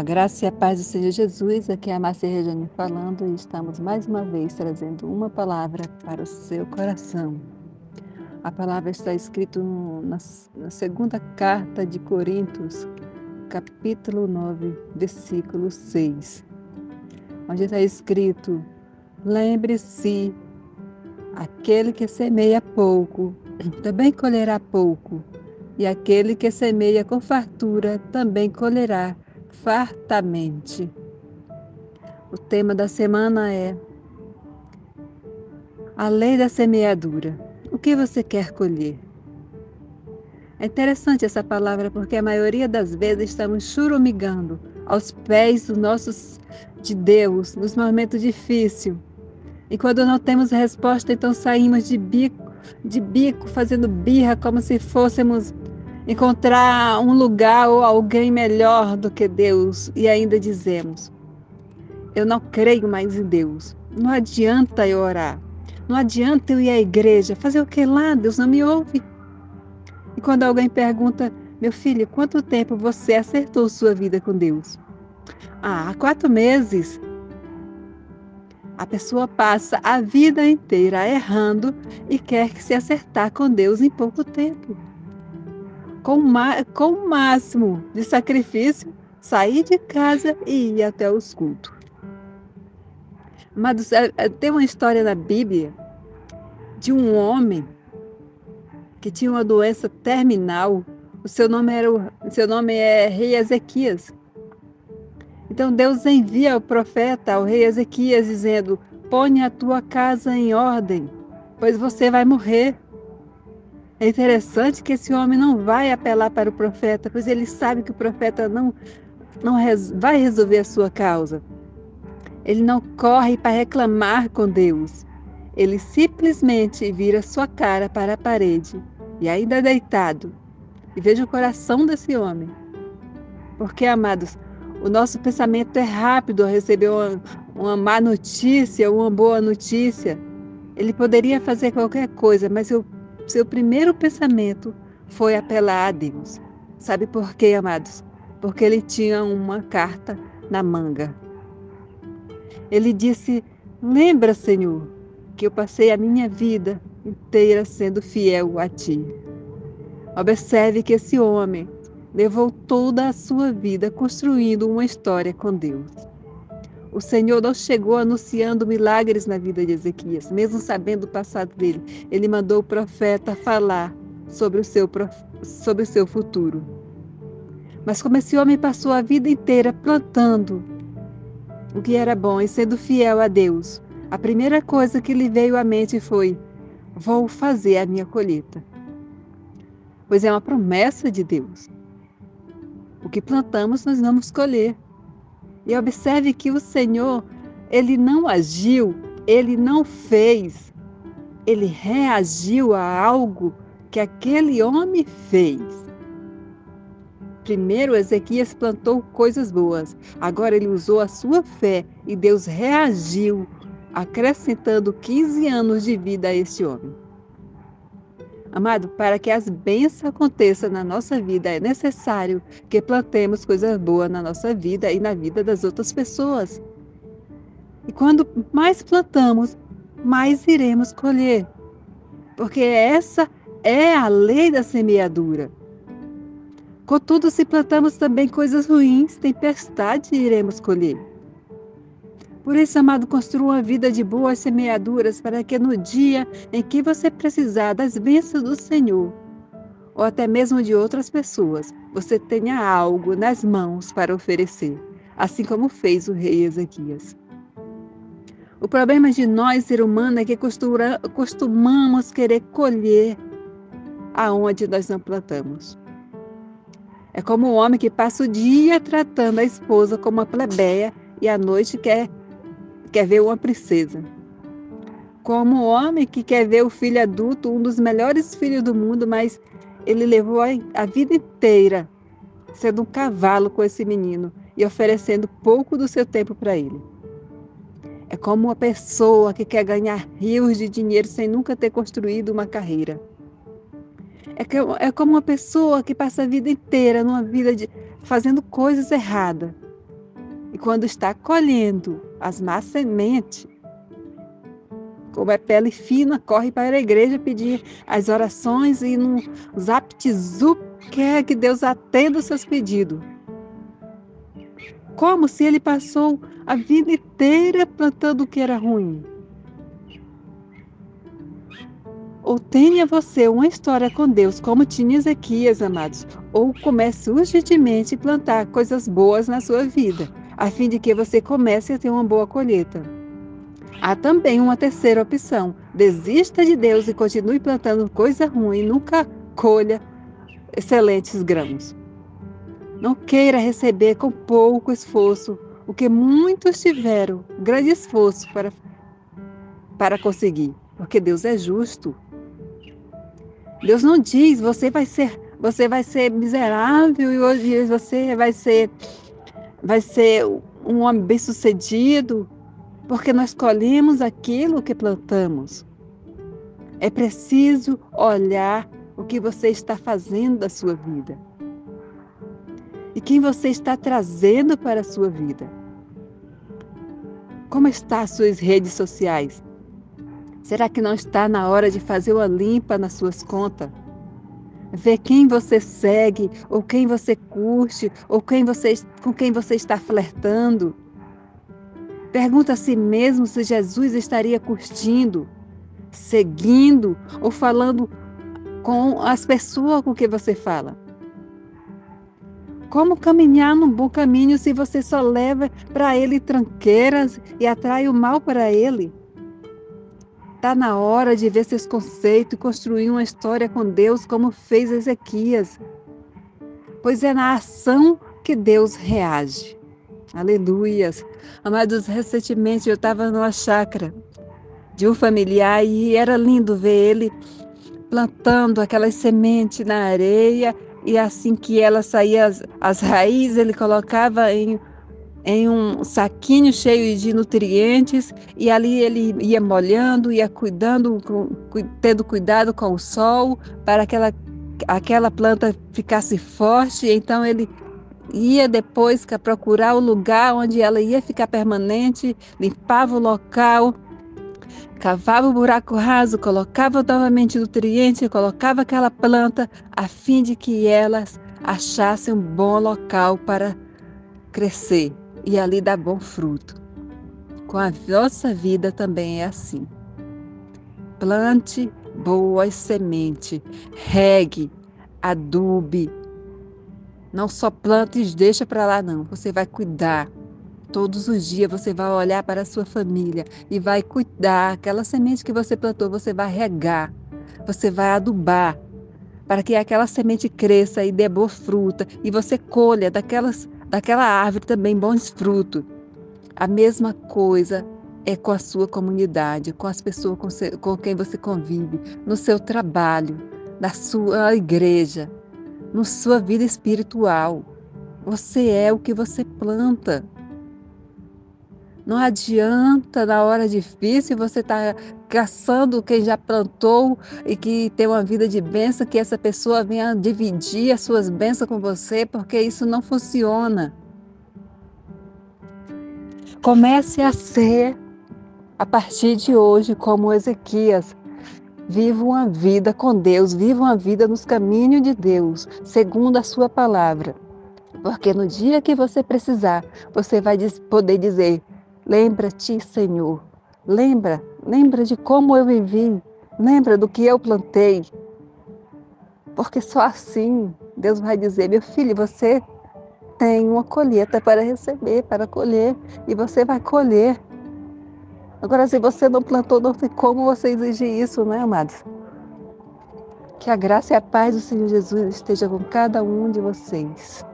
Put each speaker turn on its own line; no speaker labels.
A graça e a paz do Senhor Jesus, aqui é a Márcia Regiane falando e estamos mais uma vez trazendo uma palavra para o seu coração. A palavra está escrita na, na segunda carta de Coríntios, capítulo 9, versículo 6, onde está escrito: Lembre-se, aquele que semeia pouco também colherá pouco, e aquele que semeia com fartura também colherá fartamente. O tema da semana é a lei da semeadura. O que você quer colher? É interessante essa palavra porque a maioria das vezes estamos churumigando aos pés dos nossos de Deus nos momentos difíceis. E quando não temos resposta, então saímos de bico, de bico fazendo birra como se fôssemos encontrar um lugar ou alguém melhor do que Deus e ainda dizemos: Eu não creio mais em Deus. Não adianta eu orar. Não adianta eu ir à igreja. Fazer o que lá? Deus não me ouve. E quando alguém pergunta: Meu filho, quanto tempo você acertou sua vida com Deus? Ah, há quatro meses. A pessoa passa a vida inteira errando e quer se acertar com Deus em pouco tempo com, com o máximo de sacrifício, sair de casa e ir até os cultos. Mas é, é, tem uma história na Bíblia de um homem que tinha uma doença terminal. O seu nome, era, o seu nome é Rei Ezequias. Então Deus envia o profeta ao rei Ezequias dizendo: Põe a tua casa em ordem, pois você vai morrer. É interessante que esse homem não vai apelar para o profeta, pois ele sabe que o profeta não, não res, vai resolver a sua causa. Ele não corre para reclamar com Deus. Ele simplesmente vira sua cara para a parede e ainda deitado. E veja o coração desse homem. Porque, amados, o nosso pensamento é rápido a receber uma, uma má notícia, uma boa notícia. Ele poderia fazer qualquer coisa, mas eu seu primeiro pensamento foi apelar a Deus. Sabe por quê, amados? Porque ele tinha uma carta na manga. Ele disse: Lembra, Senhor, que eu passei a minha vida inteira sendo fiel a ti. Observe que esse homem levou toda a sua vida construindo uma história com Deus. O Senhor não chegou anunciando milagres na vida de Ezequias, mesmo sabendo o passado dele. Ele mandou o profeta falar sobre o seu, sobre o seu futuro. Mas como esse homem passou a vida inteira plantando o que era bom e sendo fiel a Deus, a primeira coisa que lhe veio à mente foi: vou fazer a minha colheita. Pois é uma promessa de Deus. O que plantamos, nós vamos colher. E observe que o Senhor, ele não agiu, ele não fez, ele reagiu a algo que aquele homem fez. Primeiro, Ezequias plantou coisas boas, agora ele usou a sua fé e Deus reagiu, acrescentando 15 anos de vida a este homem. Amado, para que as bênçãos aconteçam na nossa vida, é necessário que plantemos coisas boas na nossa vida e na vida das outras pessoas. E quando mais plantamos, mais iremos colher. Porque essa é a lei da semeadura. Contudo, se plantamos também coisas ruins, tempestade iremos colher. Por isso, amado, construa uma vida de boas semeaduras para que no dia em que você precisar das bênçãos do Senhor, ou até mesmo de outras pessoas, você tenha algo nas mãos para oferecer, assim como fez o rei Ezequias. O problema de nós, ser humano, é que costumamos querer colher aonde nós não plantamos. É como o homem que passa o dia tratando a esposa como uma plebeia e à noite quer quer ver uma princesa. Como o homem que quer ver o filho adulto, um dos melhores filhos do mundo, mas ele levou a vida inteira sendo um cavalo com esse menino e oferecendo pouco do seu tempo para ele. É como uma pessoa que quer ganhar rios de dinheiro sem nunca ter construído uma carreira. É, é como uma pessoa que passa a vida inteira numa vida de fazendo coisas erradas quando está colhendo as más sementes, como é pele fina, corre para a igreja pedir as orações e no zaptizup quer que Deus atenda os seus pedidos. Como se ele passou a vida inteira plantando o que era ruim. Ou tenha você uma história com Deus, como tinha Ezequias, amados, ou comece urgentemente a plantar coisas boas na sua vida, a fim de que você comece a ter uma boa colheita. Há também uma terceira opção: desista de Deus e continue plantando coisa ruim, nunca colha excelentes grãos. Não queira receber com pouco esforço o que muitos tiveram grande esforço para, para conseguir, porque Deus é justo. Deus não diz você vai ser você vai ser miserável e hoje você vai ser vai ser um homem bem-sucedido porque nós colhemos aquilo que plantamos. É preciso olhar o que você está fazendo da sua vida e quem você está trazendo para a sua vida. Como estão as suas redes sociais? Será que não está na hora de fazer uma limpa nas suas contas? Ver quem você segue, ou quem você curte, ou quem você, com quem você está flertando. Pergunta a si mesmo se Jesus estaria curtindo, seguindo ou falando com as pessoas com que você fala. Como caminhar num bom caminho se você só leva para ele tranqueiras e atrai o mal para ele? Está na hora de ver seus conceitos e construir uma história com Deus como fez Ezequias. Pois é na ação que Deus reage. Aleluias. Amados, recentemente eu estava numa chácara de um familiar e era lindo ver ele plantando aquelas sementes na areia e assim que ela saía as, as raízes, ele colocava em, em um saquinho cheio de nutrientes e ali ele ia molhando, ia cuidando, tendo cuidado com o sol para que aquela, aquela planta ficasse forte. Então ele ia depois procurar o lugar onde ela ia ficar permanente, limpava o local, cavava o buraco raso, colocava novamente nutriente, colocava aquela planta a fim de que elas achassem um bom local para crescer e ali dar bom fruto. Com a nossa vida também é assim. Plante boas sementes, regue, adube, não só planta e deixa para lá, não. Você vai cuidar. Todos os dias você vai olhar para a sua família e vai cuidar. Aquela semente que você plantou, você vai regar. Você vai adubar para que aquela semente cresça e dê boa fruta e você colha daquelas, daquela árvore também bons frutos. A mesma coisa é com a sua comunidade, com as pessoas com, quem você convive, no seu trabalho, na sua igreja na sua vida espiritual. Você é o que você planta. Não adianta na hora difícil você estar tá caçando quem já plantou e que tem uma vida de bênção, que essa pessoa venha dividir as suas bênçãos com você, porque isso não funciona. Comece a ser, a partir de hoje, como Ezequias, Viva uma vida com Deus, viva uma vida nos caminhos de Deus, segundo a sua palavra. Porque no dia que você precisar, você vai poder dizer: Lembra-te, Senhor. Lembra, lembra de como eu vivi. Lembra do que eu plantei. Porque só assim Deus vai dizer: Meu filho, você tem uma colheita para receber, para colher, e você vai colher. Agora, se você não plantou, não tem como você exigir isso, né, amados? Que a graça e a paz do Senhor Jesus esteja com cada um de vocês.